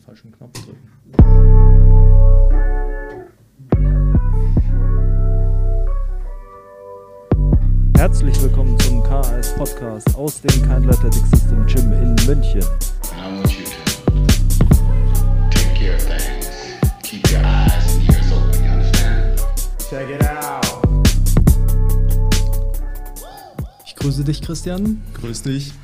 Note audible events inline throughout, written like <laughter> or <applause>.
den falschen Knopf drücken. Herzlich willkommen zum KS Podcast aus dem Kind Athletic System Gym in München. Ich grüße dich, Christian. Grüß dich.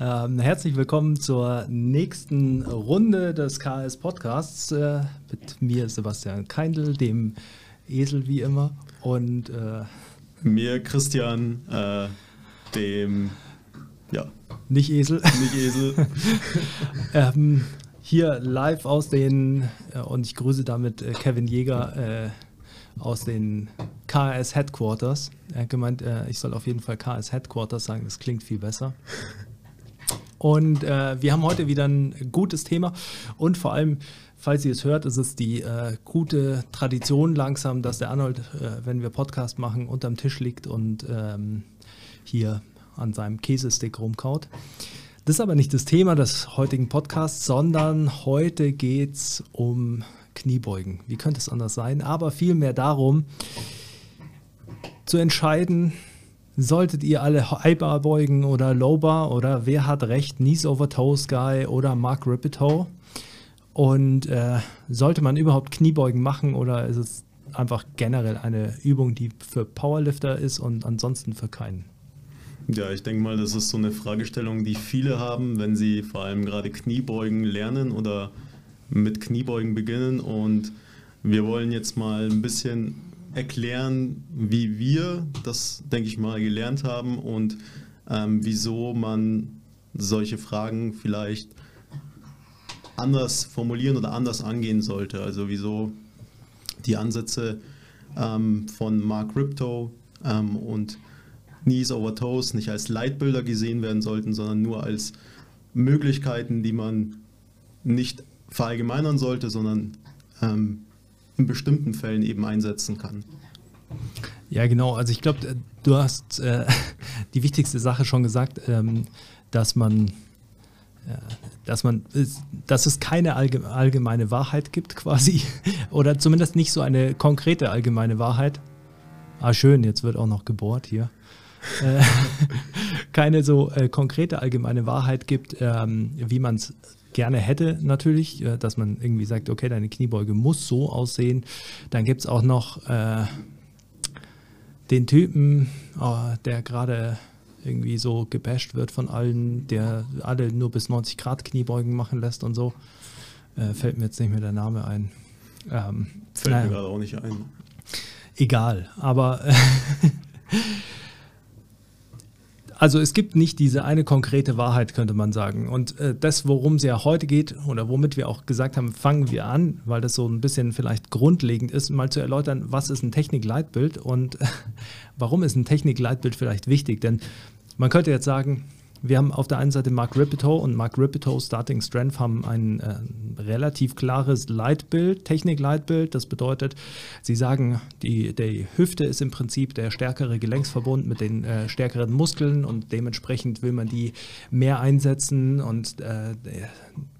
Ähm, herzlich willkommen zur nächsten Runde des KS Podcasts äh, mit mir, Sebastian Keindl, dem Esel wie immer. Und äh, Mir, Christian, äh, dem, ja, nicht Esel. nicht Esel. <laughs> ähm, hier live aus den, äh, und ich grüße damit äh, Kevin Jäger äh, aus den KS Headquarters. Er hat gemeint, ich soll auf jeden Fall KS Headquarters sagen, das klingt viel besser. Und äh, wir haben heute wieder ein gutes Thema und vor allem, falls ihr es hört, ist es die äh, gute Tradition langsam, dass der Arnold, äh, wenn wir Podcast machen, unterm Tisch liegt und ähm, hier an seinem Käsestick rumkaut. Das ist aber nicht das Thema des heutigen Podcasts, sondern heute geht es um Kniebeugen. Wie könnte es anders sein? Aber vielmehr darum, zu entscheiden, solltet ihr alle Highbar beugen oder Lowbar oder wer hat recht, Knees over Toes Guy oder Mark Ripetoe? Und äh, sollte man überhaupt Kniebeugen machen oder ist es einfach generell eine Übung, die für Powerlifter ist und ansonsten für keinen? Ja, ich denke mal, das ist so eine Fragestellung, die viele haben, wenn sie vor allem gerade Kniebeugen lernen oder mit Kniebeugen beginnen. Und wir wollen jetzt mal ein bisschen erklären, wie wir das, denke ich mal, gelernt haben und ähm, wieso man solche Fragen vielleicht anders formulieren oder anders angehen sollte. Also wieso die Ansätze ähm, von Mark Riptoe ähm, und Knees over Toes nicht als Leitbilder gesehen werden sollten, sondern nur als Möglichkeiten, die man nicht verallgemeinern sollte, sondern ähm, in bestimmten Fällen eben einsetzen kann. Ja, genau. Also ich glaube, du hast äh, <laughs> die wichtigste Sache schon gesagt, ähm, dass man, äh, dass man, dass es keine allge allgemeine Wahrheit gibt, <laughs> quasi, oder zumindest nicht so eine konkrete allgemeine Wahrheit. Ah, schön, jetzt wird auch noch gebohrt hier. Äh, <laughs> keine so äh, konkrete allgemeine Wahrheit gibt, ähm, wie man es gerne hätte natürlich, äh, dass man irgendwie sagt, okay, deine Kniebeuge muss so aussehen. Dann gibt es auch noch äh, den Typen, oh, der gerade irgendwie so gebasht wird von allen, der alle nur bis 90 Grad Kniebeugen machen lässt und so. Äh, fällt mir jetzt nicht mehr der Name ein. Ähm, Fällt naja. mir gerade auch nicht ein. Egal, aber <laughs> also es gibt nicht diese eine konkrete Wahrheit, könnte man sagen. Und äh, das, worum es ja heute geht oder womit wir auch gesagt haben, fangen wir an, weil das so ein bisschen vielleicht grundlegend ist, mal zu erläutern, was ist ein Technikleitbild und <laughs> warum ist ein Technikleitbild vielleicht wichtig. Denn man könnte jetzt sagen, wir haben auf der einen Seite Mark Ripetoe und Mark Ripetoe Starting Strength haben ein äh, relativ klares Leitbild, Technikleitbild. Das bedeutet, sie sagen, die, die Hüfte ist im Prinzip der stärkere Gelenksverbund mit den äh, stärkeren Muskeln und dementsprechend will man die mehr einsetzen und äh,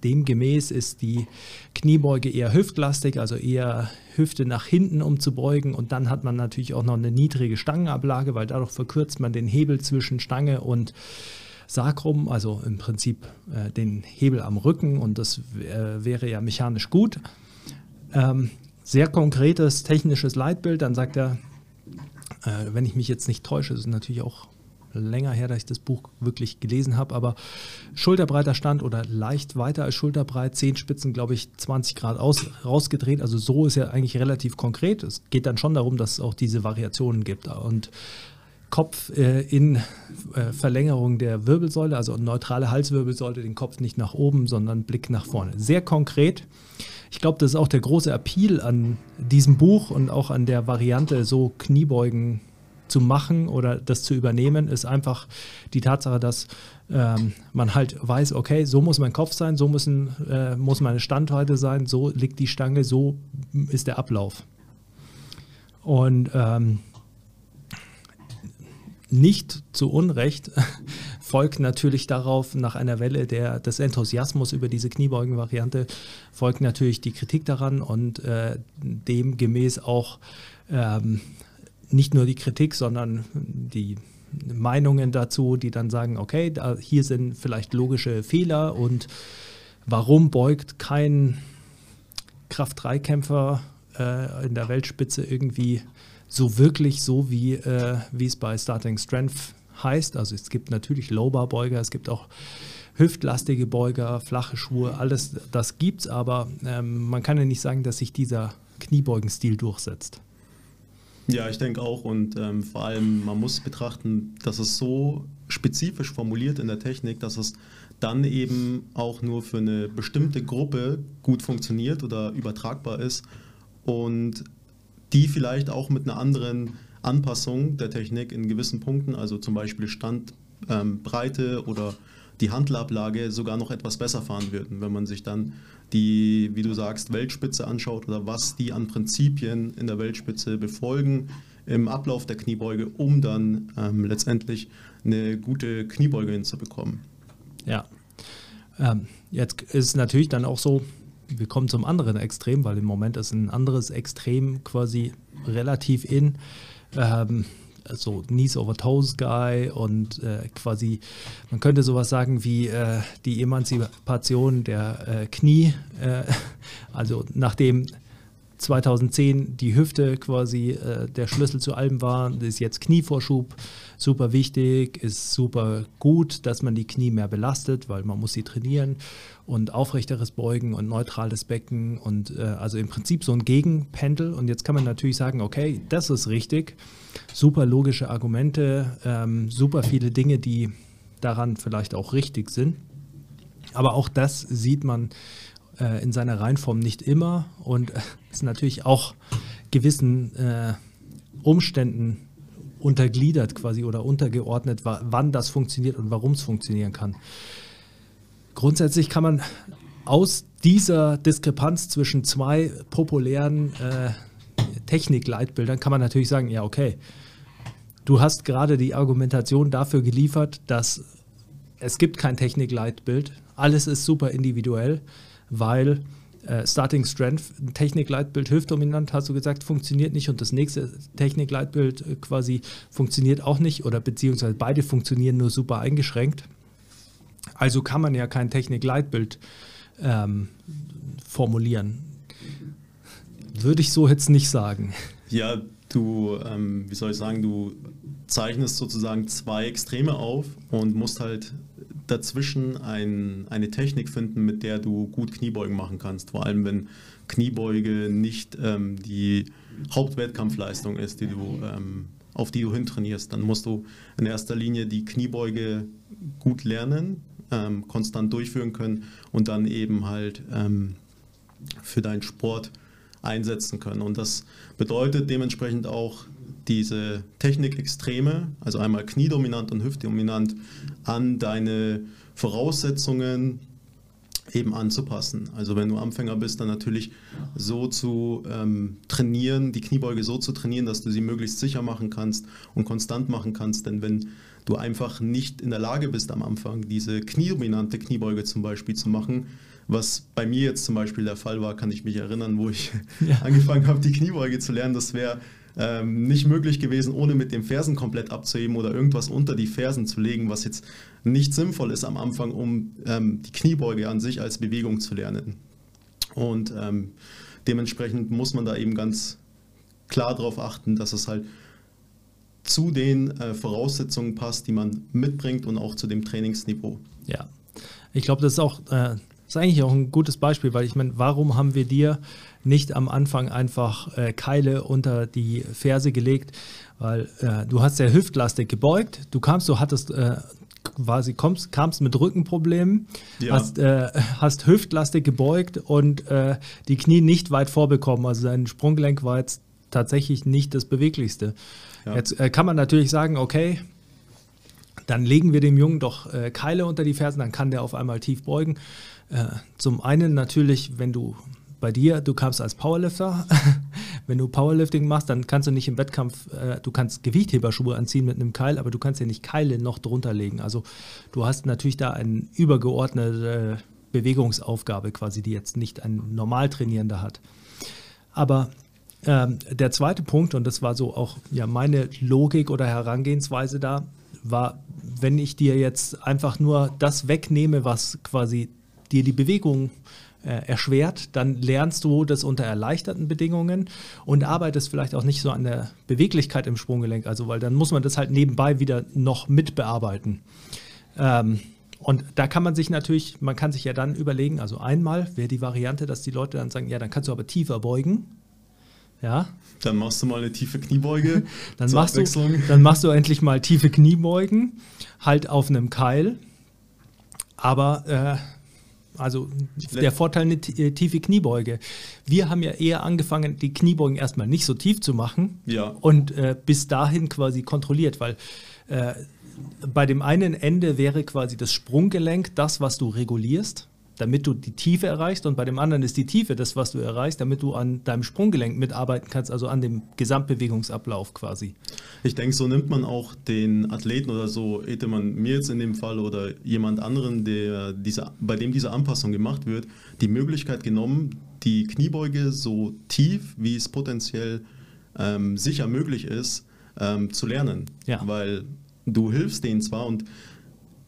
demgemäß ist die Kniebeuge eher hüftlastig, also eher Hüfte nach hinten umzubeugen und dann hat man natürlich auch noch eine niedrige Stangenablage, weil dadurch verkürzt man den Hebel zwischen Stange und Sacrum, also im Prinzip äh, den Hebel am Rücken und das äh, wäre ja mechanisch gut. Ähm, sehr konkretes technisches Leitbild, dann sagt er, äh, wenn ich mich jetzt nicht täusche, ist natürlich auch länger her, dass ich das Buch wirklich gelesen habe, aber schulterbreiter Stand oder leicht weiter als schulterbreit, Zehenspitzen, glaube ich, 20 Grad aus, rausgedreht. Also so ist ja eigentlich relativ konkret. Es geht dann schon darum, dass es auch diese Variationen gibt. Und Kopf äh, in äh, Verlängerung der Wirbelsäule, also neutrale Halswirbelsäule, den Kopf nicht nach oben, sondern Blick nach vorne. Sehr konkret. Ich glaube, das ist auch der große Appeal an diesem Buch und auch an der Variante, so Kniebeugen zu machen oder das zu übernehmen, ist einfach die Tatsache, dass ähm, man halt weiß, okay, so muss mein Kopf sein, so müssen, äh, muss meine Standweite sein, so liegt die Stange, so ist der Ablauf. Und ähm, nicht zu Unrecht <laughs> folgt natürlich darauf, nach einer Welle der, des Enthusiasmus über diese Kniebeugen-Variante, folgt natürlich die Kritik daran und äh, demgemäß auch ähm, nicht nur die Kritik, sondern die Meinungen dazu, die dann sagen, okay, da, hier sind vielleicht logische Fehler und warum beugt kein Kraft-3-Kämpfer äh, in der Weltspitze irgendwie so wirklich so, wie, äh, wie es bei Starting Strength heißt. Also es gibt natürlich Low-Bar-Beuger, es gibt auch hüftlastige Beuger, flache Schuhe, alles das gibt es, aber ähm, man kann ja nicht sagen, dass sich dieser Kniebeugenstil durchsetzt. Ja, ich denke auch und ähm, vor allem man muss betrachten, dass es so spezifisch formuliert in der Technik, dass es dann eben auch nur für eine bestimmte Gruppe gut funktioniert oder übertragbar ist und die vielleicht auch mit einer anderen Anpassung der Technik in gewissen Punkten, also zum Beispiel Standbreite ähm, oder die Handelablage sogar noch etwas besser fahren würden, wenn man sich dann die, wie du sagst, Weltspitze anschaut oder was die an Prinzipien in der Weltspitze befolgen im Ablauf der Kniebeuge, um dann ähm, letztendlich eine gute Kniebeuge hinzubekommen. Ja. Ähm, jetzt ist es natürlich dann auch so, wir kommen zum anderen Extrem, weil im Moment ist ein anderes Extrem quasi relativ in. Ähm, so Knees over Toes Guy und äh, quasi, man könnte sowas sagen wie äh, die Emanzipation der äh, Knie. Äh, <laughs> also nachdem 2010 die Hüfte quasi äh, der Schlüssel zu allem war, ist jetzt Knievorschub super wichtig, ist super gut, dass man die Knie mehr belastet, weil man muss sie trainieren und aufrechteres Beugen und neutrales Becken und äh, also im Prinzip so ein Gegenpendel. Und jetzt kann man natürlich sagen, okay, das ist richtig, super logische Argumente, ähm, super viele Dinge, die daran vielleicht auch richtig sind. Aber auch das sieht man äh, in seiner Reihenform nicht immer und äh, ist natürlich auch gewissen äh, Umständen untergliedert quasi oder untergeordnet, wann das funktioniert und warum es funktionieren kann. Grundsätzlich kann man aus dieser Diskrepanz zwischen zwei populären äh, Technikleitbildern kann man natürlich sagen, ja okay, du hast gerade die Argumentation dafür geliefert, dass es gibt kein Technikleitbild, alles ist super individuell weil äh, Starting Strength, Technikleitbild hüftdominant, hast du gesagt, funktioniert nicht und das nächste Technikleitbild äh, quasi funktioniert auch nicht oder beziehungsweise beide funktionieren nur super eingeschränkt. Also kann man ja kein Technikleitbild ähm, formulieren. Würde ich so jetzt nicht sagen. Ja, du, ähm, wie soll ich sagen, du zeichnest sozusagen zwei Extreme auf und musst halt dazwischen ein, eine Technik finden, mit der du gut Kniebeugen machen kannst. Vor allem, wenn Kniebeuge nicht ähm, die Hauptwettkampfleistung ist, die du, ähm, auf die du hintrainierst. Dann musst du in erster Linie die Kniebeuge gut lernen, ähm, konstant durchführen können und dann eben halt ähm, für deinen Sport einsetzen können. Und das bedeutet dementsprechend auch diese Technikextreme, also einmal kniedominant und hüftdominant, an deine Voraussetzungen eben anzupassen. Also wenn du Anfänger bist, dann natürlich so zu ähm, trainieren, die Kniebeuge so zu trainieren, dass du sie möglichst sicher machen kannst und konstant machen kannst. Denn wenn du einfach nicht in der Lage bist am Anfang, diese kniedominante Kniebeuge zum Beispiel zu machen, was bei mir jetzt zum Beispiel der Fall war, kann ich mich erinnern, wo ich ja. <laughs> angefangen habe, die Kniebeuge zu lernen. Das wäre ähm, nicht möglich gewesen, ohne mit den Fersen komplett abzuheben oder irgendwas unter die Fersen zu legen, was jetzt nicht sinnvoll ist am Anfang, um ähm, die Kniebeuge an sich als Bewegung zu lernen. Und ähm, dementsprechend muss man da eben ganz klar darauf achten, dass es halt zu den äh, Voraussetzungen passt, die man mitbringt und auch zu dem Trainingsniveau. Ja, ich glaube, das ist auch äh, ist eigentlich auch ein gutes Beispiel, weil ich meine, warum haben wir dir nicht am Anfang einfach äh, Keile unter die Ferse gelegt? Weil äh, du hast ja hüftlastig gebeugt, du kamst, du hattest äh, quasi kommst, kamst mit Rückenproblemen, ja. hast, äh, hast hüftlastig gebeugt und äh, die Knie nicht weit vorbekommen. Also dein Sprunggelenk war jetzt tatsächlich nicht das beweglichste. Ja. Jetzt äh, kann man natürlich sagen, okay, dann legen wir dem Jungen doch äh, Keile unter die Fersen, dann kann der auf einmal tief beugen. Äh, zum einen natürlich, wenn du bei dir, du kamst als Powerlifter. <laughs> Wenn du Powerlifting machst, dann kannst du nicht im Wettkampf, äh, du kannst Gewichtheberschuhe anziehen mit einem Keil, aber du kannst ja nicht Keile noch drunter legen. Also du hast natürlich da eine übergeordnete Bewegungsaufgabe quasi, die jetzt nicht ein Normaltrainierender hat. Aber ähm, der zweite Punkt, und das war so auch ja, meine Logik oder Herangehensweise da, war, wenn ich dir jetzt einfach nur das wegnehme, was quasi dir die Bewegung äh, erschwert, dann lernst du das unter erleichterten Bedingungen und arbeitest vielleicht auch nicht so an der Beweglichkeit im Sprunggelenk, also weil dann muss man das halt nebenbei wieder noch mitbearbeiten. Ähm, und da kann man sich natürlich, man kann sich ja dann überlegen, also einmal wäre die Variante, dass die Leute dann sagen, ja, dann kannst du aber tiefer beugen. Ja. Dann machst du mal eine tiefe Kniebeuge. <laughs> dann, machst du, dann machst du endlich mal tiefe Kniebeugen, halt auf einem Keil. Aber äh, also der Vorteil eine äh, tiefe Kniebeuge. Wir haben ja eher angefangen, die Kniebeugen erstmal nicht so tief zu machen ja. und äh, bis dahin quasi kontrolliert, weil äh, bei dem einen Ende wäre quasi das Sprunggelenk das, was du regulierst damit du die Tiefe erreichst und bei dem anderen ist die Tiefe das, was du erreichst, damit du an deinem Sprunggelenk mitarbeiten kannst, also an dem Gesamtbewegungsablauf quasi. Ich denke, so nimmt man auch den Athleten oder so, hätte man mir jetzt in dem Fall oder jemand anderen, der diese, bei dem diese Anpassung gemacht wird, die Möglichkeit genommen, die Kniebeuge so tief, wie es potenziell ähm, sicher möglich ist, ähm, zu lernen. Ja. Weil du hilfst denen zwar und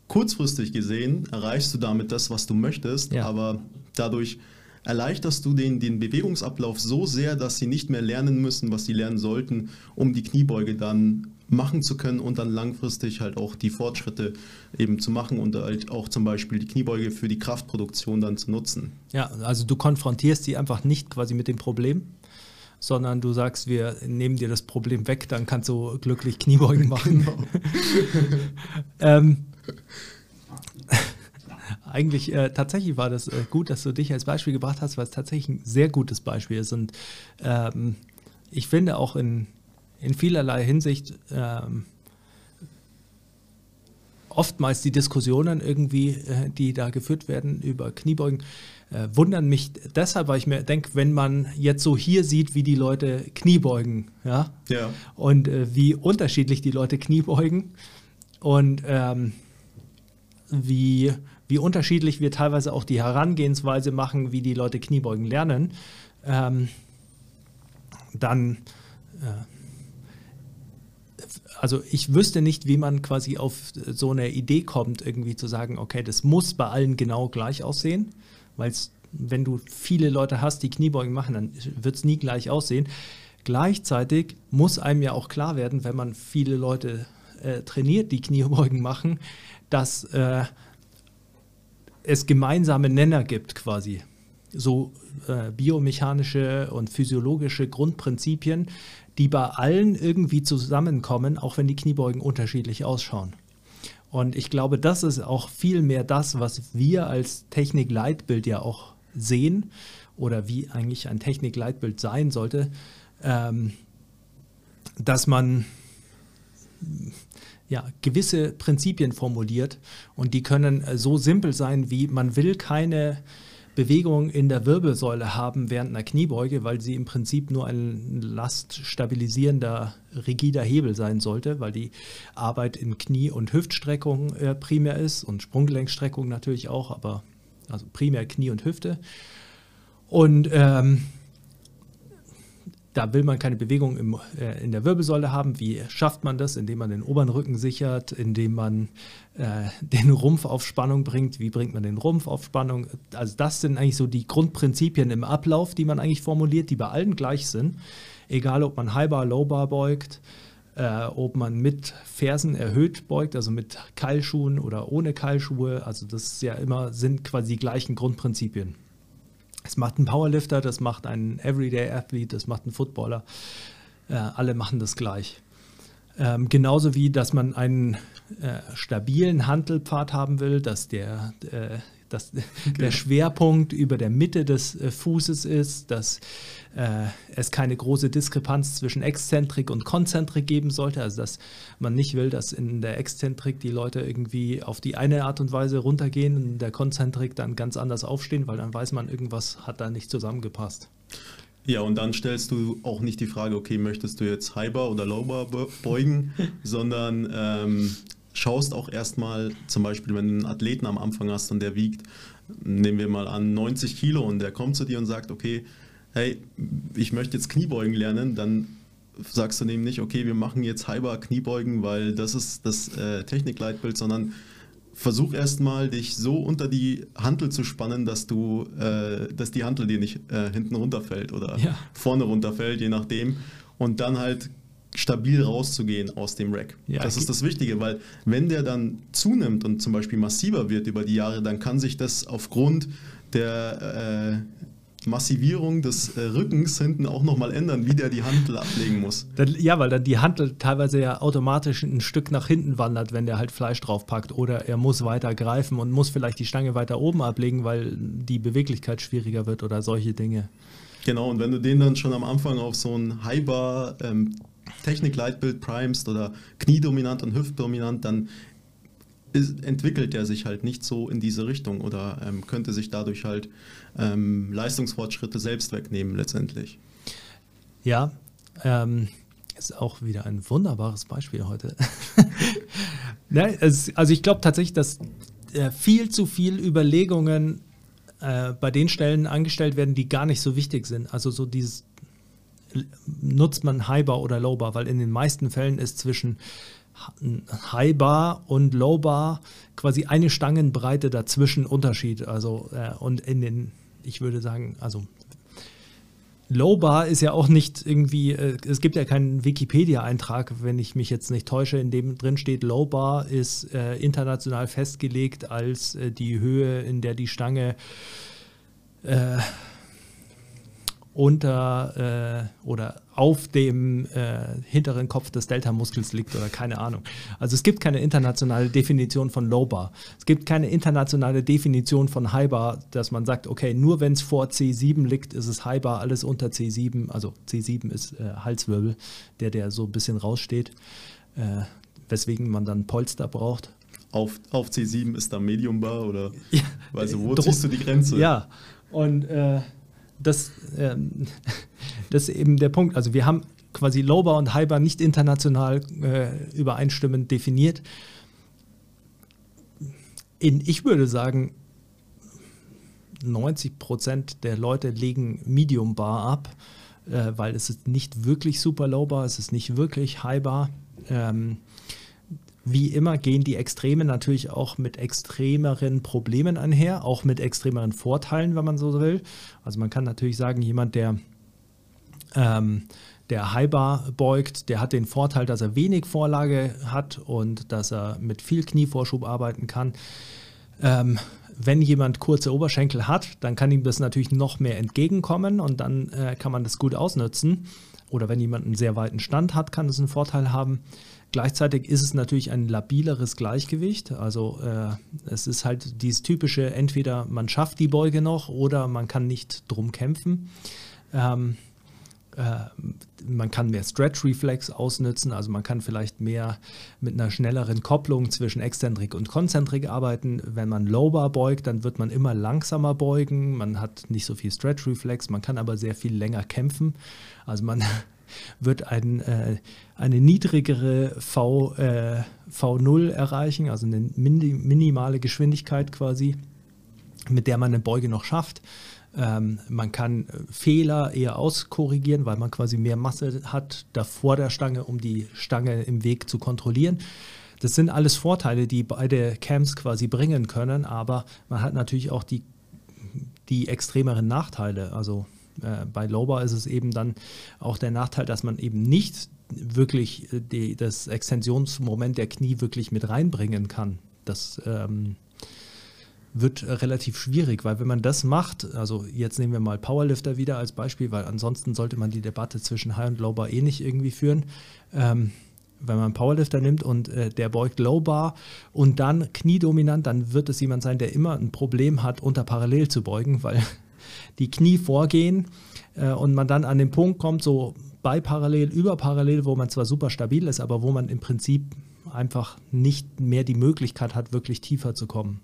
kurzfristig gesehen erreichst du damit das, was du möchtest, ja. aber dadurch erleichterst du den, den Bewegungsablauf so sehr, dass sie nicht mehr lernen müssen, was sie lernen sollten, um die Kniebeuge dann machen zu können und dann langfristig halt auch die Fortschritte eben zu machen und halt auch zum Beispiel die Kniebeuge für die Kraftproduktion dann zu nutzen. Ja, also du konfrontierst sie einfach nicht quasi mit dem Problem, sondern du sagst, wir nehmen dir das Problem weg, dann kannst du glücklich Kniebeugen <laughs> machen. Genau. <laughs> ähm, <laughs> eigentlich äh, tatsächlich war das äh, gut, dass du dich als Beispiel gebracht hast, weil es tatsächlich ein sehr gutes Beispiel ist. Und ähm, ich finde auch in, in vielerlei Hinsicht ähm, oftmals die Diskussionen irgendwie, äh, die da geführt werden über Kniebeugen, äh, wundern mich deshalb, weil ich mir denke, wenn man jetzt so hier sieht, wie die Leute Kniebeugen, ja, ja. und äh, wie unterschiedlich die Leute Kniebeugen und ähm, wie, wie unterschiedlich wir teilweise auch die Herangehensweise machen, wie die Leute Kniebeugen lernen, ähm, dann, äh, also ich wüsste nicht, wie man quasi auf so eine Idee kommt, irgendwie zu sagen, okay, das muss bei allen genau gleich aussehen, weil wenn du viele Leute hast, die Kniebeugen machen, dann wird es nie gleich aussehen. Gleichzeitig muss einem ja auch klar werden, wenn man viele Leute äh, trainiert, die Kniebeugen <laughs> machen, dass äh, es gemeinsame Nenner gibt quasi. So äh, biomechanische und physiologische Grundprinzipien, die bei allen irgendwie zusammenkommen, auch wenn die Kniebeugen unterschiedlich ausschauen. Und ich glaube, das ist auch viel mehr das, was wir als Technik-Leitbild ja auch sehen oder wie eigentlich ein Technik-Leitbild sein sollte, ähm, dass man ja, gewisse Prinzipien formuliert und die können äh, so simpel sein wie man will keine Bewegung in der Wirbelsäule haben während einer Kniebeuge, weil sie im Prinzip nur ein laststabilisierender, rigider Hebel sein sollte, weil die Arbeit in Knie- und Hüftstreckung äh, primär ist und Sprunggelenkstreckung natürlich auch, aber also primär Knie und Hüfte. Und ähm, da will man keine Bewegung im, äh, in der Wirbelsäule haben. Wie schafft man das? Indem man den oberen Rücken sichert, indem man äh, <laughs> den Rumpf auf Spannung bringt. Wie bringt man den Rumpf auf Spannung? Also das sind eigentlich so die Grundprinzipien im Ablauf, die man eigentlich formuliert, die bei allen gleich sind. Egal, ob man Highbar, Lowbar beugt, äh, ob man mit Fersen erhöht beugt, also mit Keilschuhen oder ohne Keilschuhe. Also das ist ja immer, sind quasi die gleichen Grundprinzipien. Das macht ein Powerlifter, das macht ein Everyday Athlete, das macht ein Footballer. Äh, alle machen das gleich. Ähm, genauso wie, dass man einen äh, stabilen Handelpfad haben will, dass der, äh, dass <laughs> der Schwerpunkt über der Mitte des äh, Fußes ist, dass äh, es keine große Diskrepanz zwischen Exzentrik und Konzentrik geben sollte, also dass man nicht will, dass in der Exzentrik die Leute irgendwie auf die eine Art und Weise runtergehen und in der Konzentrik dann ganz anders aufstehen, weil dann weiß man, irgendwas hat da nicht zusammengepasst. Ja, und dann stellst du auch nicht die Frage, okay, möchtest du jetzt Bar oder Low Bar beugen, <laughs> sondern ähm, schaust auch erstmal, zum Beispiel, wenn du einen Athleten am Anfang hast und der wiegt, nehmen wir mal an, 90 Kilo und der kommt zu dir und sagt, okay, hey, ich möchte jetzt Kniebeugen lernen, dann sagst du dem nicht, okay, wir machen jetzt halber Kniebeugen, weil das ist das äh, Technikleitbild, sondern versuch erstmal dich so unter die Hantel zu spannen, dass du, äh, dass die Hantel dir nicht äh, hinten runterfällt oder ja. vorne runterfällt, je nachdem. Und dann halt stabil rauszugehen aus dem Rack. Ja, das ist das Wichtige, weil wenn der dann zunimmt und zum Beispiel massiver wird über die Jahre, dann kann sich das aufgrund der äh, Massivierung des äh, Rückens hinten auch nochmal ändern, wie der die Handel ablegen muss. Ja, weil dann die Handel teilweise ja automatisch ein Stück nach hinten wandert, wenn der halt Fleisch draufpackt. Oder er muss weiter greifen und muss vielleicht die Stange weiter oben ablegen, weil die Beweglichkeit schwieriger wird oder solche Dinge. Genau, und wenn du den dann schon am Anfang auf so ein Highbar ähm, Technik-Leitbild primest oder kniedominant und hüftdominant, dann ist, entwickelt er sich halt nicht so in diese Richtung oder ähm, könnte sich dadurch halt ähm, Leistungsfortschritte selbst wegnehmen letztendlich. Ja, ähm, ist auch wieder ein wunderbares Beispiel heute. <laughs> ne, es, also ich glaube tatsächlich, dass äh, viel zu viel Überlegungen äh, bei den Stellen angestellt werden, die gar nicht so wichtig sind. Also so dieses nutzt man Highbar oder Lowbar, weil in den meisten Fällen ist zwischen Highbar und Lowbar quasi eine Stangenbreite dazwischen Unterschied. Also äh, und in den, ich würde sagen, also Lowbar ist ja auch nicht irgendwie, äh, es gibt ja keinen Wikipedia-Eintrag, wenn ich mich jetzt nicht täusche, in dem drin steht, Lowbar ist äh, international festgelegt als äh, die Höhe, in der die Stange äh, unter äh, oder auf dem äh, hinteren Kopf des Delta-Muskels liegt oder keine Ahnung. Also es gibt keine internationale Definition von Low-Bar. Es gibt keine internationale Definition von High-Bar, dass man sagt, okay, nur wenn es vor C7 liegt, ist es High-Bar, alles unter C7, also C7 ist äh, Halswirbel, der, der so ein bisschen raussteht, äh, weswegen man dann Polster braucht. Auf, auf C7 ist da Medium Bar oder ja, also wo ziehst du die Grenze? Ja, und äh, das, ähm, <laughs> das ist eben der Punkt. Also wir haben quasi Lowbar und Highbar nicht international äh, übereinstimmend definiert. In, ich würde sagen, 90 Prozent der Leute legen Medium Bar ab, äh, weil es ist nicht wirklich super Lowbar, es ist nicht wirklich Highbar. Ähm, wie immer gehen die Extreme natürlich auch mit extremeren Problemen einher, auch mit extremeren Vorteilen, wenn man so will. Also man kann natürlich sagen, jemand, der, ähm, der Highbar beugt, der hat den Vorteil, dass er wenig Vorlage hat und dass er mit viel Knievorschub arbeiten kann. Ähm, wenn jemand kurze Oberschenkel hat, dann kann ihm das natürlich noch mehr entgegenkommen und dann äh, kann man das gut ausnutzen. Oder wenn jemand einen sehr weiten Stand hat, kann es einen Vorteil haben. Gleichzeitig ist es natürlich ein labileres Gleichgewicht. Also äh, es ist halt dieses typische, entweder man schafft die Beuge noch oder man kann nicht drum kämpfen. Ähm, äh, man kann mehr Stretch-Reflex ausnutzen, also man kann vielleicht mehr mit einer schnelleren Kopplung zwischen Exzentrik und Konzentrik arbeiten. Wenn man Lowbar beugt, dann wird man immer langsamer beugen, man hat nicht so viel Stretch-Reflex, man kann aber sehr viel länger kämpfen. Also man <laughs> wird ein, äh, eine niedrigere v, äh, V0 erreichen, also eine minimale Geschwindigkeit quasi, mit der man eine Beuge noch schafft. Ähm, man kann äh, Fehler eher auskorrigieren, weil man quasi mehr Masse hat davor der Stange, um die Stange im Weg zu kontrollieren. Das sind alles Vorteile, die beide Camps quasi bringen können, aber man hat natürlich auch die, die extremeren Nachteile. Also bei Lowbar ist es eben dann auch der Nachteil, dass man eben nicht wirklich äh, die, das Extensionsmoment der Knie wirklich mit reinbringen kann. Das ähm, wird relativ schwierig, weil wenn man das macht, also jetzt nehmen wir mal Powerlifter wieder als Beispiel, weil ansonsten sollte man die Debatte zwischen High und Lowbar eh nicht irgendwie führen. Ähm, wenn man Powerlifter nimmt und äh, der beugt Low Bar und dann kniedominant, dann wird es jemand sein, der immer ein Problem hat, unter parallel zu beugen, weil die Knie vorgehen äh, und man dann an den Punkt kommt, so bei parallel, über parallel, wo man zwar super stabil ist, aber wo man im Prinzip einfach nicht mehr die Möglichkeit hat, wirklich tiefer zu kommen.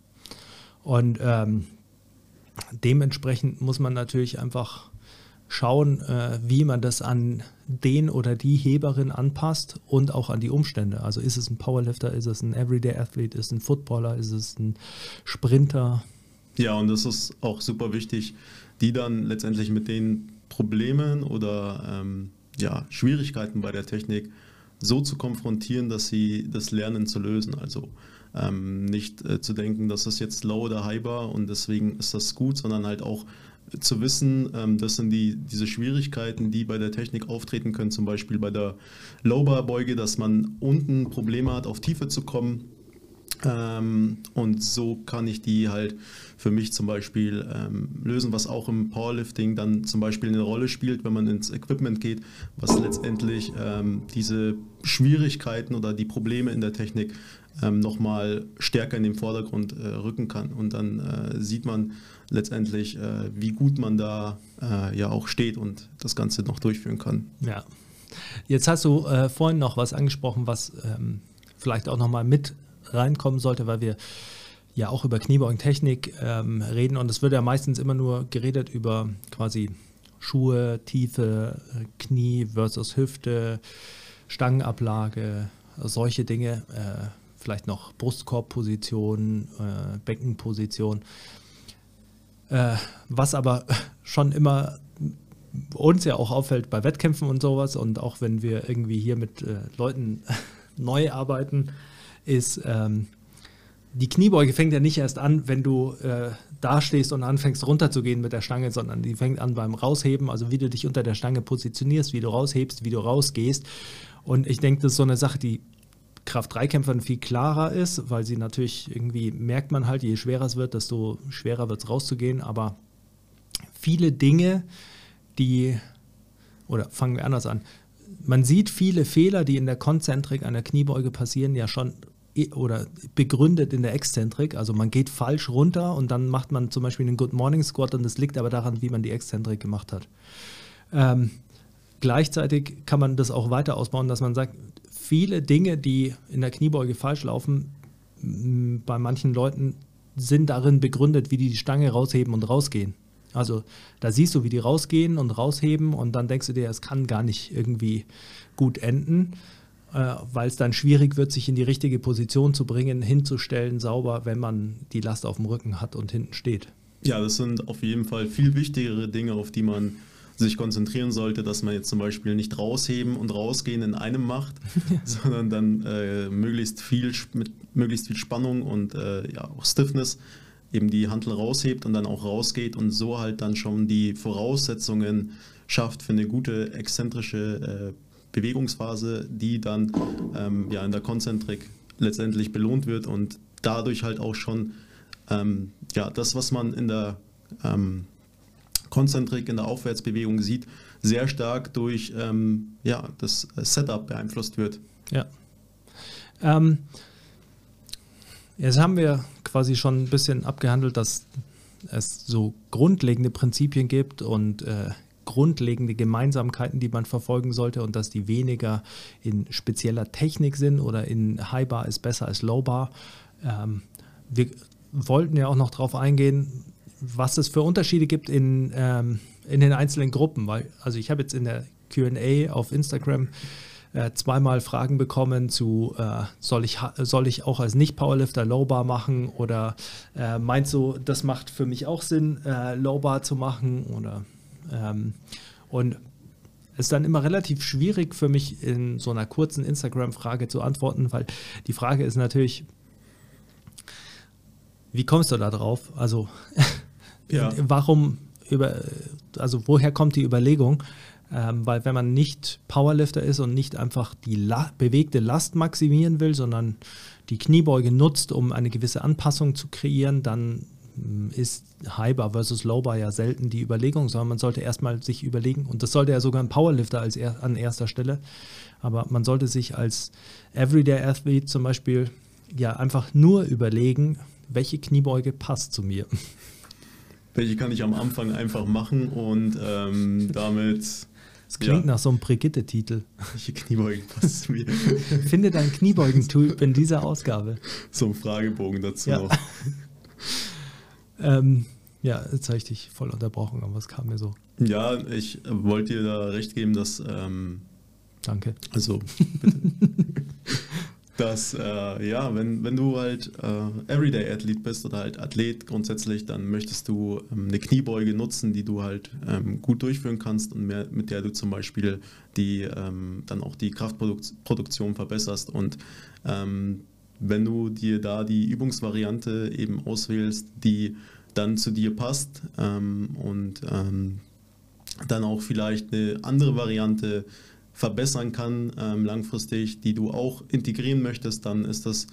Und ähm, dementsprechend muss man natürlich einfach schauen, äh, wie man das an den oder die Heberin anpasst und auch an die Umstände. Also ist es ein Powerlifter, ist es ein Everyday Athlete, ist es ein Footballer, ist es ein Sprinter? Ja, und das ist auch super wichtig, die dann letztendlich mit den Problemen oder ähm, ja, Schwierigkeiten bei der Technik so zu konfrontieren, dass sie das lernen zu lösen. Also ähm, nicht äh, zu denken, das ist jetzt low oder high bar und deswegen ist das gut, sondern halt auch zu wissen, ähm, das sind die, diese Schwierigkeiten, die bei der Technik auftreten können, zum Beispiel bei der Low-Bar-Beuge, dass man unten Probleme hat, auf Tiefe zu kommen. Ähm, und so kann ich die halt für mich zum Beispiel ähm, lösen, was auch im Powerlifting dann zum Beispiel eine Rolle spielt, wenn man ins Equipment geht, was letztendlich ähm, diese Schwierigkeiten oder die Probleme in der Technik ähm, nochmal stärker in den Vordergrund äh, rücken kann. Und dann äh, sieht man letztendlich, äh, wie gut man da ja auch steht und das Ganze noch durchführen kann. Ja. Jetzt hast du vorhin noch was angesprochen, was vielleicht auch nochmal mit reinkommen sollte, weil wir ja auch über Kniebeugentechnik ähm, reden und es wird ja meistens immer nur geredet über quasi Schuhe, Tiefe, Knie versus Hüfte, Stangenablage, solche Dinge, äh, vielleicht noch Brustkorbposition, äh, Beckenposition. Äh, was aber schon immer uns ja auch auffällt bei Wettkämpfen und sowas und auch wenn wir irgendwie hier mit äh, Leuten <laughs> neu arbeiten, ist, ähm, die Kniebeuge fängt ja nicht erst an, wenn du äh, da stehst und anfängst runterzugehen mit der Stange, sondern die fängt an beim Rausheben, also wie du dich unter der Stange positionierst, wie du raushebst, wie du rausgehst. Und ich denke, das ist so eine Sache, die Kraft-3-Kämpfern viel klarer ist, weil sie natürlich irgendwie merkt man halt, je schwerer es wird, desto schwerer wird es rauszugehen. Aber viele Dinge, die, oder fangen wir anders an, man sieht viele Fehler, die in der Konzentrik einer Kniebeuge passieren, ja schon oder begründet in der Exzentrik. Also man geht falsch runter und dann macht man zum Beispiel einen Good Morning Squat und das liegt aber daran, wie man die Exzentrik gemacht hat. Ähm, gleichzeitig kann man das auch weiter ausbauen, dass man sagt, viele Dinge, die in der Kniebeuge falsch laufen, bei manchen Leuten sind darin begründet, wie die die Stange rausheben und rausgehen. Also da siehst du, wie die rausgehen und rausheben und dann denkst du dir, es kann gar nicht irgendwie gut enden weil es dann schwierig wird, sich in die richtige Position zu bringen, hinzustellen, sauber, wenn man die Last auf dem Rücken hat und hinten steht. Ja, das sind auf jeden Fall viel wichtigere Dinge, auf die man sich konzentrieren sollte, dass man jetzt zum Beispiel nicht rausheben und rausgehen in einem macht, <laughs> sondern dann äh, möglichst viel mit möglichst viel Spannung und äh, ja, auch Stiffness eben die Handel raushebt und dann auch rausgeht und so halt dann schon die Voraussetzungen schafft für eine gute exzentrische äh, Bewegungsphase, die dann ähm, ja, in der Konzentrik letztendlich belohnt wird und dadurch halt auch schon ähm, ja, das, was man in der ähm, Konzentrik, in der Aufwärtsbewegung sieht, sehr stark durch ähm, ja, das Setup beeinflusst wird. Ja. Ähm, jetzt haben wir quasi schon ein bisschen abgehandelt, dass es so grundlegende Prinzipien gibt und äh, grundlegende Gemeinsamkeiten, die man verfolgen sollte und dass die weniger in spezieller Technik sind oder in High Bar ist besser als Low Bar. Ähm, wir wollten ja auch noch darauf eingehen, was es für Unterschiede gibt in, ähm, in den einzelnen Gruppen, weil also ich habe jetzt in der QA auf Instagram äh, zweimal Fragen bekommen zu, äh, soll, ich, soll ich auch als Nicht-Powerlifter Low-Bar machen oder äh, meinst du, das macht für mich auch Sinn, äh, Low-Bar zu machen oder ähm, und es ist dann immer relativ schwierig für mich in so einer kurzen Instagram-Frage zu antworten, weil die Frage ist natürlich, wie kommst du da drauf? Also <laughs> ja. warum über, also woher kommt die Überlegung? Ähm, weil wenn man nicht Powerlifter ist und nicht einfach die La bewegte Last maximieren will, sondern die Kniebeuge nutzt, um eine gewisse Anpassung zu kreieren, dann ist Highbar versus Lowbar ja selten die Überlegung, sondern man sollte erstmal sich überlegen, und das sollte ja sogar ein Powerlifter als er, an erster Stelle, aber man sollte sich als Everyday Athlete zum Beispiel ja einfach nur überlegen, welche Kniebeuge passt zu mir. Welche kann ich am Anfang einfach machen und ähm, damit. Das klingt ja. nach so einem Brigitte-Titel. Welche Kniebeugen passt zu mir? <laughs> Finde dein Kniebeugentyp in dieser Ausgabe. So ein Fragebogen dazu ja. noch. <laughs> ähm, ja, jetzt habe ich dich voll unterbrochen, aber es kam mir so. Ja, ich wollte dir da recht geben, dass. Ähm, Danke. Also, bitte. <laughs> dass, äh, ja, wenn, wenn du halt äh, Everyday-Athlet bist oder halt Athlet grundsätzlich, dann möchtest du ähm, eine Kniebeuge nutzen, die du halt ähm, gut durchführen kannst und mehr, mit der du zum Beispiel die, ähm, dann auch die Kraftproduktion verbesserst. Und ähm, wenn du dir da die Übungsvariante eben auswählst, die dann zu dir passt ähm, und ähm, dann auch vielleicht eine andere Variante verbessern kann ähm, langfristig, die du auch integrieren möchtest, dann ist das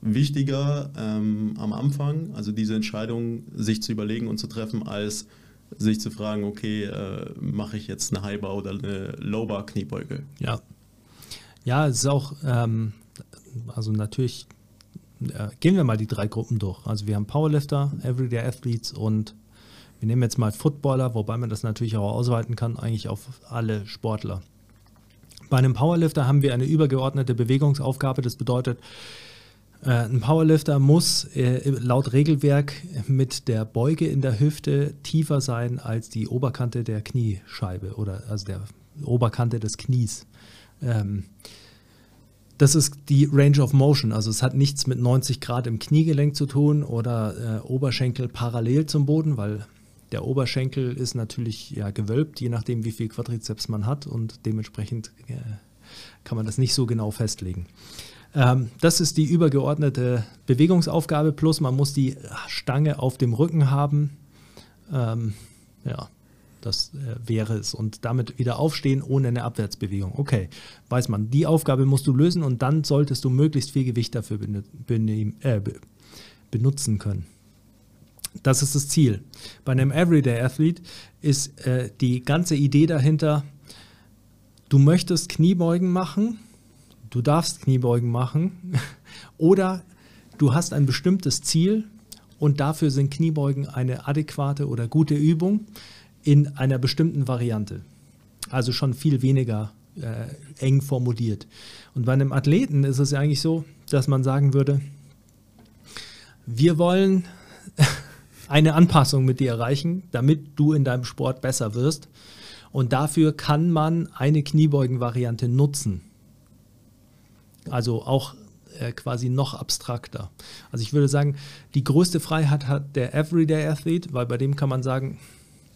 wichtiger ähm, am Anfang, also diese Entscheidung sich zu überlegen und zu treffen, als sich zu fragen, okay, äh, mache ich jetzt eine Highbar oder eine Lowbar Kniebeuge? Ja. Ja, es ist auch, ähm, also natürlich, äh, gehen wir mal die drei Gruppen durch. Also wir haben Powerlifter, Everyday Athletes und wir nehmen jetzt mal Footballer, wobei man das natürlich auch ausweiten kann, eigentlich auf alle Sportler. Bei einem Powerlifter haben wir eine übergeordnete Bewegungsaufgabe. Das bedeutet, äh, ein Powerlifter muss äh, laut Regelwerk mit der Beuge in der Hüfte tiefer sein als die Oberkante der Kniescheibe oder also der Oberkante des Knies. Das ist die Range of Motion. Also es hat nichts mit 90 Grad im Kniegelenk zu tun oder äh, Oberschenkel parallel zum Boden, weil der Oberschenkel ist natürlich ja gewölbt, je nachdem, wie viel Quadrizeps man hat und dementsprechend äh, kann man das nicht so genau festlegen. Ähm, das ist die übergeordnete Bewegungsaufgabe, plus man muss die Stange auf dem Rücken haben. Ähm, ja, das äh, wäre es. Und damit wieder aufstehen ohne eine Abwärtsbewegung. Okay, weiß man, die Aufgabe musst du lösen und dann solltest du möglichst viel Gewicht dafür äh, benutzen können. Das ist das Ziel. Bei einem Everyday Athlete ist äh, die ganze Idee dahinter, du möchtest Kniebeugen machen, du darfst Kniebeugen machen <laughs> oder du hast ein bestimmtes Ziel und dafür sind Kniebeugen eine adäquate oder gute Übung in einer bestimmten Variante. Also schon viel weniger äh, eng formuliert. Und bei einem Athleten ist es ja eigentlich so, dass man sagen würde, wir wollen <laughs> eine Anpassung mit dir erreichen, damit du in deinem Sport besser wirst. Und dafür kann man eine Kniebeugen-Variante nutzen. Also auch äh, quasi noch abstrakter. Also ich würde sagen, die größte Freiheit hat der Everyday Athlete, weil bei dem kann man sagen,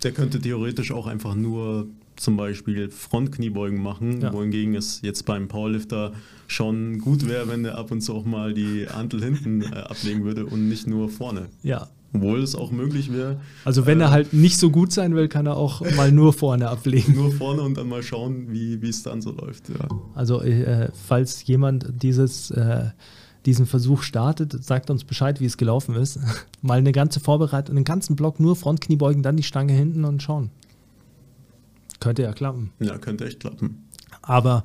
der könnte theoretisch auch einfach nur zum Beispiel Frontkniebeugen machen, ja. wohingegen es jetzt beim Powerlifter schon gut wäre, wenn er ab und zu auch mal die Hantel hinten äh, ablegen würde und nicht nur vorne. Ja, obwohl es auch möglich wäre. Also wenn äh, er halt nicht so gut sein will, kann er auch <laughs> mal nur vorne ablegen. Nur vorne und dann mal schauen, wie es dann so läuft. Ja. Also äh, falls jemand dieses, äh, diesen Versuch startet, sagt uns Bescheid, wie es gelaufen ist. <laughs> mal eine ganze Vorbereitung, einen ganzen Block nur Frontknie beugen, dann die Stange hinten und schauen. Könnte ja klappen. Ja, könnte echt klappen. Aber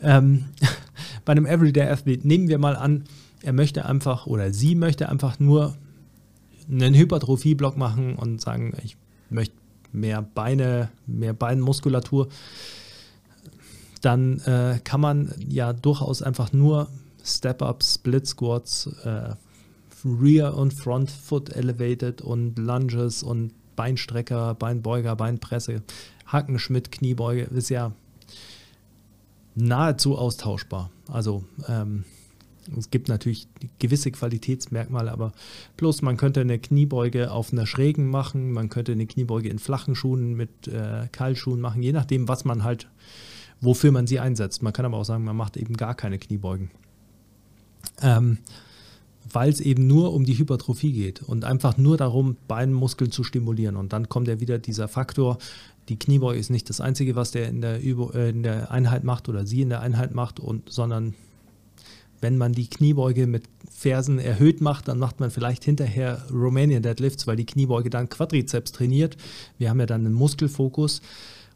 ähm, <laughs> bei einem Everyday Athlete nehmen wir mal an, er möchte einfach oder sie möchte einfach nur einen Hypertrophie-Block machen und sagen, ich möchte mehr Beine, mehr Beinmuskulatur, dann äh, kann man ja durchaus einfach nur Step-Ups, Split Squats, äh, Rear und Front Foot Elevated und Lunges und Beinstrecker, Beinbeuger, Beinpresse, Hackenschmidt, Kniebeuge ist ja nahezu austauschbar. Also ähm, es gibt natürlich gewisse Qualitätsmerkmale, aber bloß man könnte eine Kniebeuge auf einer schrägen machen, man könnte eine Kniebeuge in flachen Schuhen mit äh, Keilschuhen machen, je nachdem, was man halt, wofür man sie einsetzt. Man kann aber auch sagen, man macht eben gar keine Kniebeugen. Ähm, weil es eben nur um die Hypertrophie geht und einfach nur darum, Beinmuskeln zu stimulieren. Und dann kommt ja wieder dieser Faktor, die Kniebeuge ist nicht das Einzige, was der in der, Übung, äh, in der Einheit macht oder sie in der Einheit macht, und, sondern wenn man die Kniebeuge mit Fersen erhöht macht, dann macht man vielleicht hinterher Romanian Deadlifts, weil die Kniebeuge dann Quadrizeps trainiert. Wir haben ja dann einen Muskelfokus.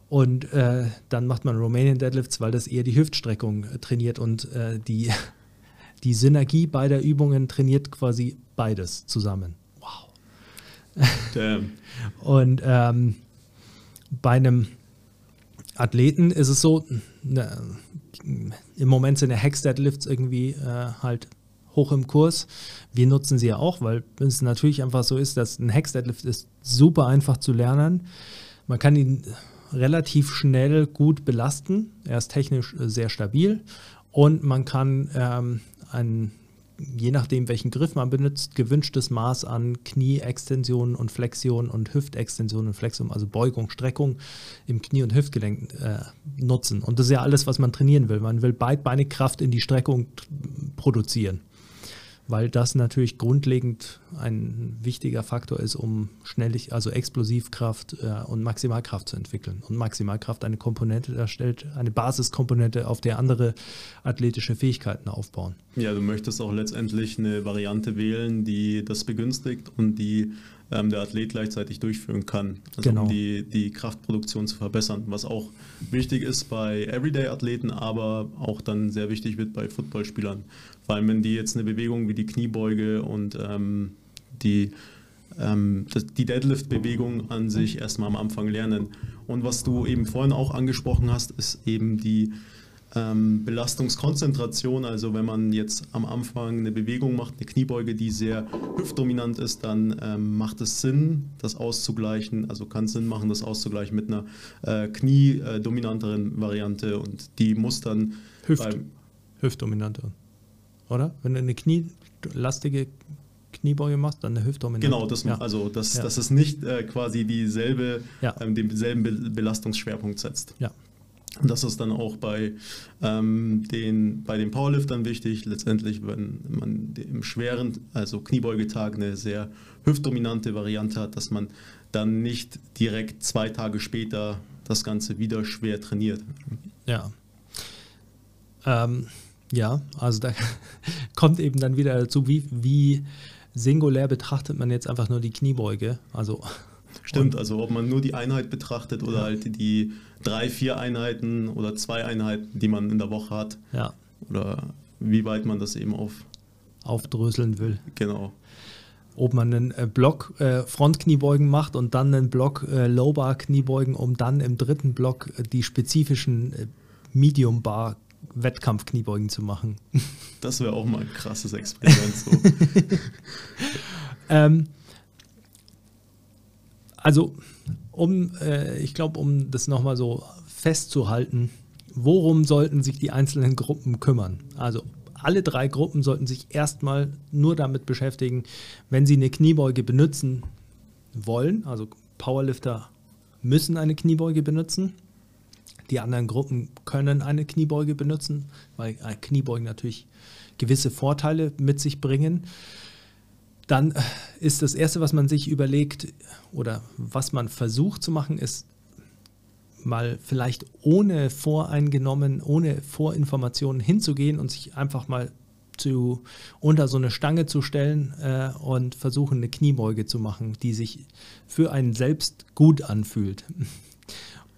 Und äh, dann macht man Romanian Deadlifts, weil das eher die Hüftstreckung äh, trainiert und äh, die, die Synergie beider Übungen trainiert quasi beides zusammen. Wow. Damn. <laughs> Und ähm, bei einem Athleten ist es so, ne, im Moment sind ja Hex Deadlifts irgendwie äh, halt hoch im Kurs. Wir nutzen sie ja auch, weil es natürlich einfach so ist, dass ein Hex Deadlift ist super einfach zu lernen. Man kann ihn relativ schnell gut belasten. Er ist technisch äh, sehr stabil und man kann ähm, ein, je nachdem, welchen Griff man benutzt, gewünschtes Maß an Knieextensionen und Flexion und Hüftextensionen und Flexion, also Beugung, Streckung im Knie- und Hüftgelenk äh, nutzen. Und das ist ja alles, was man trainieren will. Man will beidbeinig Kraft in die Streckung produzieren weil das natürlich grundlegend ein wichtiger Faktor ist, um schnellig, also Explosivkraft äh, und Maximalkraft zu entwickeln. Und Maximalkraft eine Komponente darstellt, eine Basiskomponente, auf der andere athletische Fähigkeiten aufbauen. Ja, du möchtest auch letztendlich eine Variante wählen, die das begünstigt und die ähm, der Athlet gleichzeitig durchführen kann, also Genau. um die, die Kraftproduktion zu verbessern, was auch wichtig ist bei Everyday-Athleten, aber auch dann sehr wichtig wird bei Footballspielern. Vor allem, wenn die jetzt eine Bewegung wie die Kniebeuge und ähm, die, ähm, die Deadlift-Bewegung an sich erstmal am Anfang lernen. Und was du eben vorhin auch angesprochen hast, ist eben die ähm, Belastungskonzentration. Also wenn man jetzt am Anfang eine Bewegung macht, eine Kniebeuge, die sehr hüftdominant ist, dann ähm, macht es Sinn, das auszugleichen. Also kann es Sinn machen, das auszugleichen mit einer äh, kniedominanteren Variante. Und die muss dann Hüft. beim, Hüftdominante. Oder? Wenn du eine knielastige Kniebeuge machst, dann eine Hüftdominante. Genau, das, ja. also das, Ja. dass es nicht äh, quasi dieselbe, Ja. ähm, denselben Be Belastungsschwerpunkt setzt. ja. Und das ist dann auch bei, ähm, den, bei den Powerliftern wichtig. Letztendlich, wenn man im schweren, also Kniebeugetag, eine sehr hüftdominante Variante hat, dass man dann nicht direkt zwei Tage später das Ganze wieder schwer trainiert. Ja. Ähm, ja, also da <laughs> kommt eben dann wieder dazu, wie, wie singulär betrachtet man jetzt einfach nur die Kniebeuge. Also Stimmt, also ob man nur die Einheit betrachtet oder halt die drei, vier Einheiten oder zwei Einheiten, die man in der Woche hat. ja, Oder wie weit man das eben auf, aufdröseln will. genau. Ob man einen äh, Block äh, Frontkniebeugen macht und dann einen Block äh, Low-Bar Kniebeugen, um dann im dritten Block äh, die spezifischen äh, Medium-Bar Wettkampfkniebeugen zu machen. Das wäre auch mal ein krasses <laughs> Experiment. So. <laughs> Ähm, also, um, äh, ich glaube, um das nochmal so festzuhalten, worum sollten sich die einzelnen Gruppen kümmern? Also, alle drei Gruppen sollten sich erstmal nur damit beschäftigen, wenn sie eine Kniebeuge benutzen wollen. Also, Powerlifter müssen eine Kniebeuge benutzen. Die anderen Gruppen können eine Kniebeuge benutzen, weil äh, Kniebeugen natürlich gewisse Vorteile mit sich bringen. Dann ist das Erste, was man sich überlegt oder was man versucht zu machen, ist mal vielleicht ohne voreingenommen, ohne Vorinformationen hinzugehen und sich einfach mal zu, unter so eine Stange zu stellen äh, und versuchen, eine Kniebeuge zu machen, die sich für einen selbst gut anfühlt. <laughs>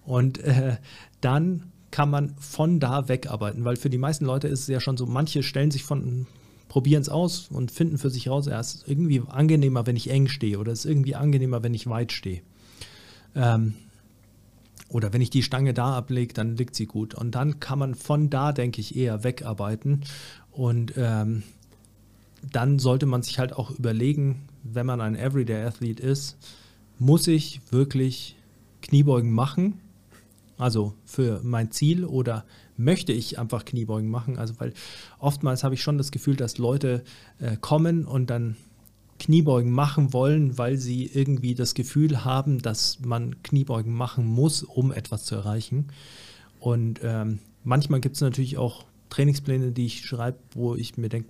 Und äh, dann kann man von da wegarbeiten, weil für die meisten Leute ist es ja schon so, manche stellen sich von, probieren es aus und finden für sich raus, ja, es ist irgendwie angenehmer, wenn ich eng stehe oder es ist irgendwie angenehmer, wenn ich weit stehe. Ähm, oder wenn ich die Stange da ablege, dann liegt sie gut. Und dann kann man von da, denke ich, eher wegarbeiten. Und ähm, dann sollte man sich halt auch überlegen, wenn man ein Everyday Athlete ist, muss ich wirklich Kniebeugen machen? Also für mein Ziel oder möchte ich einfach Kniebeugen machen? Also weil oftmals habe ich schon das Gefühl, dass Leute äh, kommen und dann Kniebeugen machen wollen, weil sie irgendwie das Gefühl haben, dass man Kniebeugen machen muss, um etwas zu erreichen. Und ähm, manchmal gibt es natürlich auch Trainingspläne, die ich schreibe, wo ich mir denke,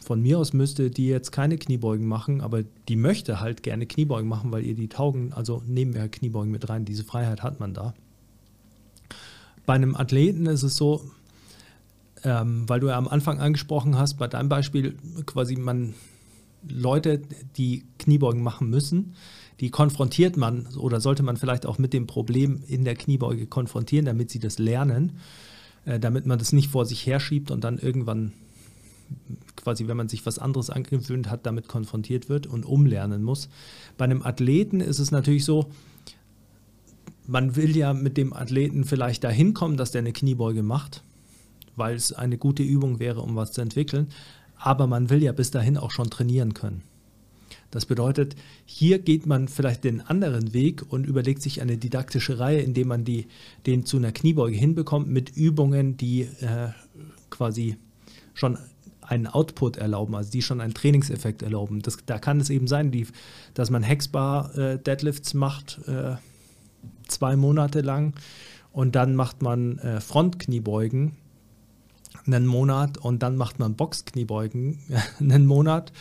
von mir aus müsste die jetzt keine Kniebeugen machen, aber die möchte halt gerne Kniebeugen machen, weil ihr die taugen. Also nehmen wir Kniebeugen mit rein. Diese Freiheit hat man da. Bei einem Athleten ist es so, ähm, weil du ja am Anfang angesprochen hast, bei deinem Beispiel quasi man Leute, die Kniebeugen machen müssen, die konfrontiert man oder sollte man vielleicht auch mit dem Problem in der Kniebeuge konfrontieren, damit sie das lernen, äh, damit man das nicht vor sich herschiebt und dann irgendwann quasi, wenn man sich was anderes angewöhnt hat, damit konfrontiert wird und umlernen muss. Bei einem Athleten ist es natürlich so, man will ja mit dem Athleten vielleicht dahin kommen, dass der eine Kniebeuge macht, weil es eine gute Übung wäre, um was zu entwickeln. Aber man will ja bis dahin auch schon trainieren können. Das bedeutet, hier geht man vielleicht den anderen Weg und überlegt sich eine didaktische Reihe, indem man die, den zu einer Kniebeuge hinbekommt mit Übungen, die äh, quasi schon einen Output erlauben, also die schon einen Trainingseffekt erlauben. Das, da kann es eben sein, die, dass man Hexbar äh, Deadlifts macht äh, zwei Monate lang. Und dann macht man äh, Frontkniebeugen einen Monat und dann macht man Boxkniebeugen <laughs> einen Monat.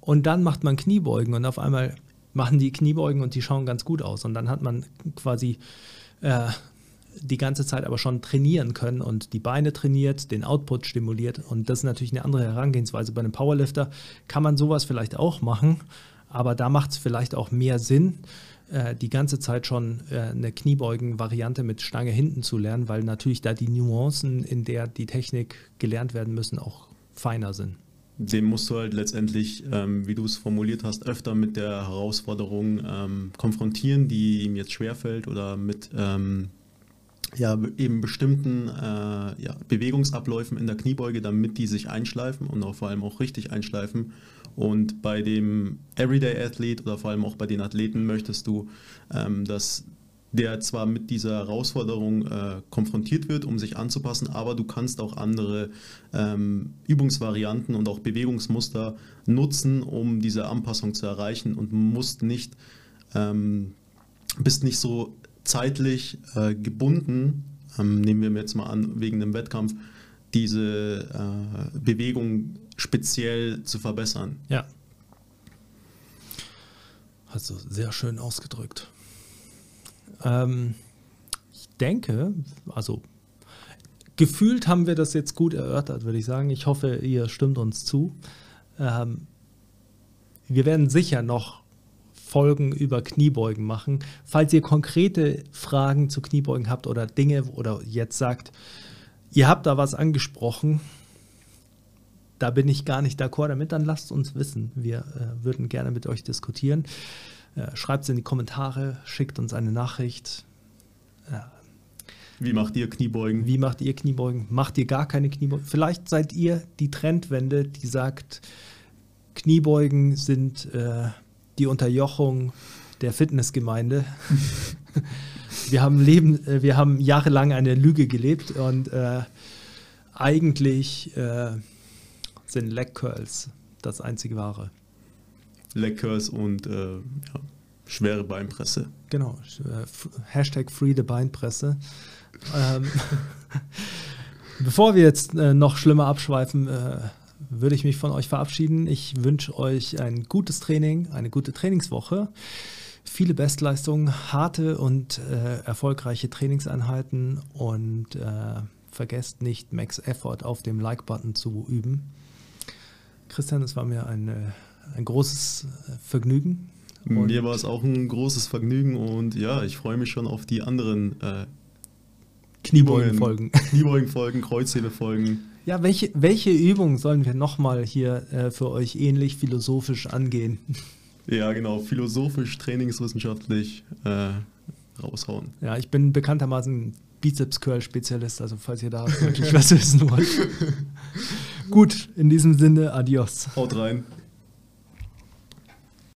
Und dann macht man Kniebeugen und auf einmal machen die Kniebeugen und die schauen ganz gut aus. Und dann hat man quasi äh, die ganze Zeit aber schon trainieren können und die Beine trainiert, den Output stimuliert. Und das ist natürlich eine andere Herangehensweise. Bei einem Powerlifter kann man sowas vielleicht auch machen, aber da macht es vielleicht auch mehr Sinn, äh, die ganze Zeit schon äh, eine Kniebeugen-Variante mit Stange hinten zu lernen, weil natürlich da die Nuancen, in der die Technik gelernt werden müssen, auch feiner sind. Dem musst du halt letztendlich, ähm, wie du es formuliert hast, öfter mit der Herausforderung ähm, konfrontieren, die ihm jetzt schwerfällt oder mit ähm, ja, eben bestimmten äh, ja, Bewegungsabläufen in der Kniebeuge, damit die sich einschleifen und auch vor allem auch richtig einschleifen. Und bei dem Everyday Athlet oder vor allem auch bei den Athleten möchtest du, ähm, dass der zwar mit dieser Herausforderung äh, konfrontiert wird, um sich anzupassen, aber du kannst auch andere ähm, Übungsvarianten und auch Bewegungsmuster nutzen, um diese Anpassung zu erreichen und musst nicht, ähm, bist nicht so zeitlich äh, gebunden, ähm, nehmen wir jetzt mal an, wegen dem Wettkampf, diese äh, Bewegung speziell zu verbessern. Ja. Hast du sehr schön ausgedrückt. Ähm, ich denke, also gefühlt haben wir das jetzt gut erörtert, würde ich sagen. Ich hoffe, ihr stimmt uns zu. Ähm, wir werden sicher noch Folgen über Kniebeugen machen. Falls ihr konkrete Fragen zu Kniebeugen habt oder Dinge oder jetzt sagt, ihr habt da was angesprochen, da bin ich gar nicht d'accord damit, dann lasst uns wissen. Wir äh, würden gerne mit euch diskutieren. Äh, Schreibt es in die Kommentare, schickt uns eine Nachricht. Äh, wie macht ihr Kniebeugen? Wie macht ihr Kniebeugen? Macht ihr gar keine Kniebeugen? Vielleicht seid ihr die Trendwende, die sagt, Kniebeugen sind äh, die Unterjochung der Fitnessgemeinde. <laughs> wir, haben Leben, äh, wir haben jahrelang eine Lüge gelebt und äh, eigentlich äh, sind Leg Curls das einzige wahre. Leg Curls und äh, ja, schwere Beinpresse. Genau, äh, Hashtag Free the Beinpresse. ähm, <laughs> bevor wir jetzt äh, noch schlimmer abschweifen, äh, würde ich mich von euch verabschieden. Ich wünsche euch ein gutes Training, eine gute Trainingswoche, viele Bestleistungen, harte und äh, erfolgreiche Trainingseinheiten und äh, vergesst nicht, Max Effort auf dem Like-Button zu üben. Christian, es war mir ein, äh, ein großes äh, Vergnügen. Und mir war es auch ein großes Vergnügen und ja, ich freue mich schon auf die anderen äh, Kniebeugen-Folgen. <laughs> Kniebeugen-Folgen, Kreuzhebe-Folgen. Ja, welche, welche Übung sollen wir nochmal hier äh, für euch ähnlich philosophisch angehen? <laughs> Ja, genau, philosophisch, trainingswissenschaftlich äh, raushauen. Ja, ich bin bekanntermaßen Bizeps-Curl-Spezialist, also falls ihr da wirklich was wissen wollt. <laughs> Gut, in diesem Sinne, adios. Haut rein.